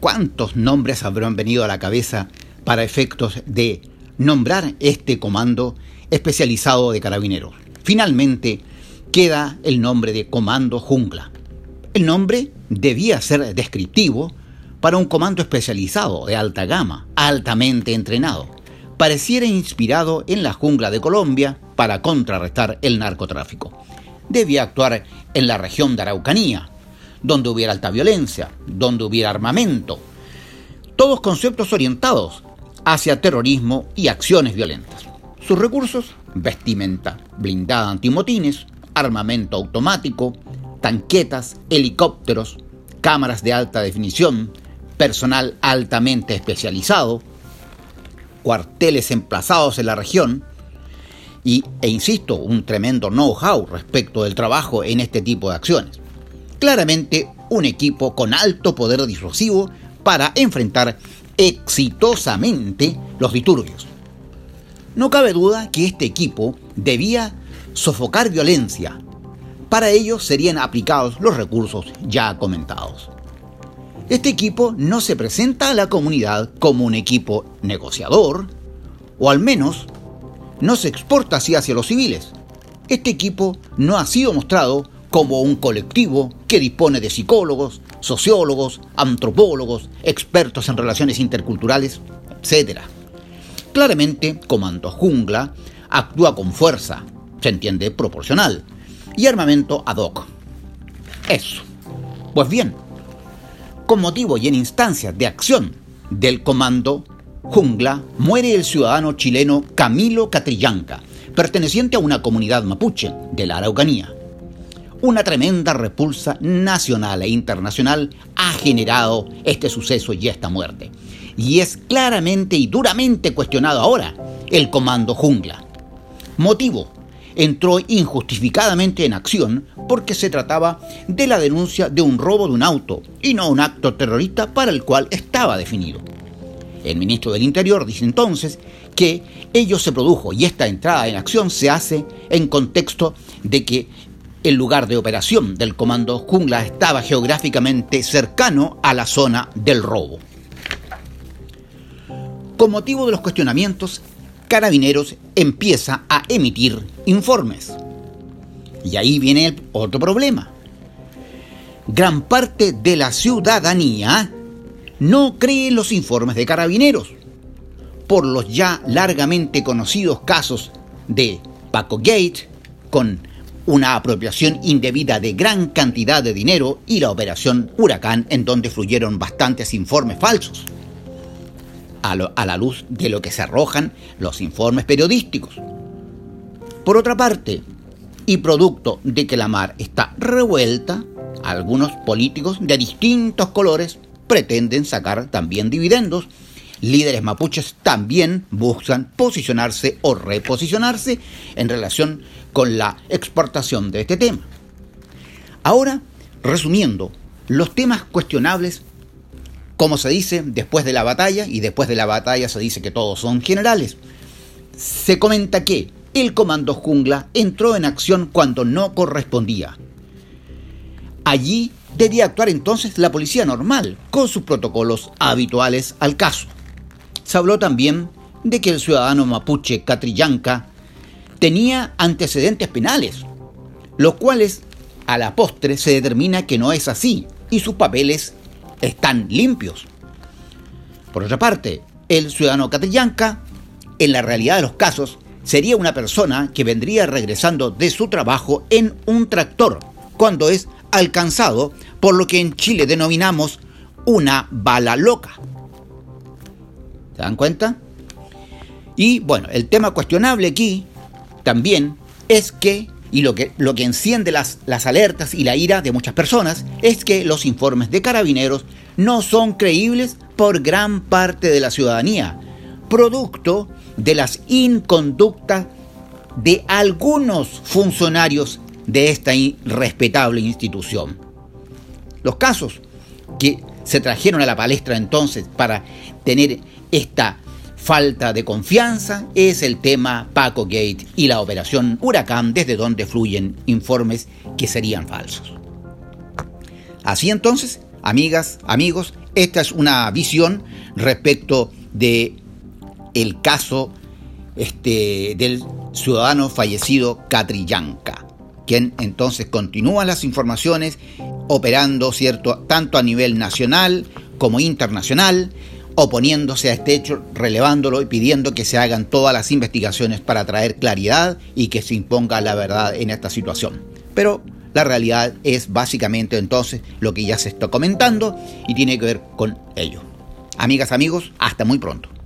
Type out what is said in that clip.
cuántos nombres habrán venido a la cabeza para efectos de nombrar este comando especializado de carabineros. Finalmente queda el nombre de Comando Jungla. El nombre debía ser descriptivo para un comando especializado de alta gama, altamente entrenado. Pareciera inspirado en la jungla de Colombia para contrarrestar el narcotráfico. Debía actuar en la región de Araucanía, donde hubiera alta violencia, donde hubiera armamento. Todos conceptos orientados hacia terrorismo y acciones violentas. Sus recursos, vestimenta blindada antimotines, armamento automático, tanquetas, helicópteros, cámaras de alta definición, personal altamente especializado, cuarteles emplazados en la región y, e insisto, un tremendo know-how respecto del trabajo en este tipo de acciones. Claramente un equipo con alto poder disuasivo para enfrentar exitosamente los disturbios. No cabe duda que este equipo debía sofocar violencia. Para ello serían aplicados los recursos ya comentados. Este equipo no se presenta a la comunidad como un equipo negociador, o al menos no se exporta así hacia los civiles. Este equipo no ha sido mostrado como un colectivo que dispone de psicólogos, sociólogos, antropólogos, expertos en relaciones interculturales, etc. Claramente, Comando Jungla actúa con fuerza, se entiende proporcional, y armamento ad hoc. Eso. Pues bien, con motivo y en instancias de acción del Comando Jungla, muere el ciudadano chileno Camilo Catrillanca, perteneciente a una comunidad mapuche de la Araucanía una tremenda repulsa nacional e internacional ha generado este suceso y esta muerte. Y es claramente y duramente cuestionado ahora el Comando Jungla. Motivo, entró injustificadamente en acción porque se trataba de la denuncia de un robo de un auto y no un acto terrorista para el cual estaba definido. El ministro del Interior dice entonces que ello se produjo y esta entrada en acción se hace en contexto de que el lugar de operación del Comando Jungla estaba geográficamente cercano a la zona del robo. Con motivo de los cuestionamientos, Carabineros empieza a emitir informes. Y ahí viene el otro problema. Gran parte de la ciudadanía no cree en los informes de Carabineros por los ya largamente conocidos casos de Paco Gate con una apropiación indebida de gran cantidad de dinero y la operación Huracán en donde fluyeron bastantes informes falsos, a, la luz de lo que se arrojan los informes periodísticos. Por otra parte, y producto de que la mar está revuelta, algunos políticos de distintos colores pretenden sacar también dividendos líderes mapuches también buscan posicionarse o reposicionarse en relación con la exportación de este tema. Ahora, resumiendo, los temas cuestionables, como se dice después de la batalla, y después de la batalla se dice que todos son generales, se comenta que el comando jungla entró en acción cuando no correspondía. Allí debía actuar entonces la policía normal, con sus protocolos habituales al caso. Se habló también de que el ciudadano mapuche Catrillanca tenía antecedentes penales, los cuales a la postre se determina que no es así y sus papeles están limpios. Por otra parte, el ciudadano Catrillanca, en la realidad de los casos, sería una persona que vendría regresando de su trabajo en un tractor, cuando es alcanzado por lo que en Chile denominamos una bala loca. ¿Se dan cuenta? Y bueno, el tema cuestionable aquí también es que, y lo que, lo que enciende las, las alertas y la ira de muchas personas, es que los informes de carabineros no son creíbles por gran parte de la ciudadanía, producto de las inconductas de algunos funcionarios de esta irrespetable institución. Los casos que se trajeron a la palestra entonces para tener esta falta de confianza es el tema Paco Gate y la operación Huracán, desde donde fluyen informes que serían falsos. Así entonces, amigas, amigos, Esta es una visión respecto de el caso este, del ciudadano fallecido Catrillanca, quien entonces continúa las informaciones operando cierto tanto a nivel nacional como internacional, oponiéndose a este hecho, relevándolo y pidiendo que se hagan todas las investigaciones para traer claridad y que se imponga la verdad en esta situación. Pero la realidad es básicamente entonces lo que ya se está comentando y tiene que ver con ello. Amigas, amigos, hasta muy pronto.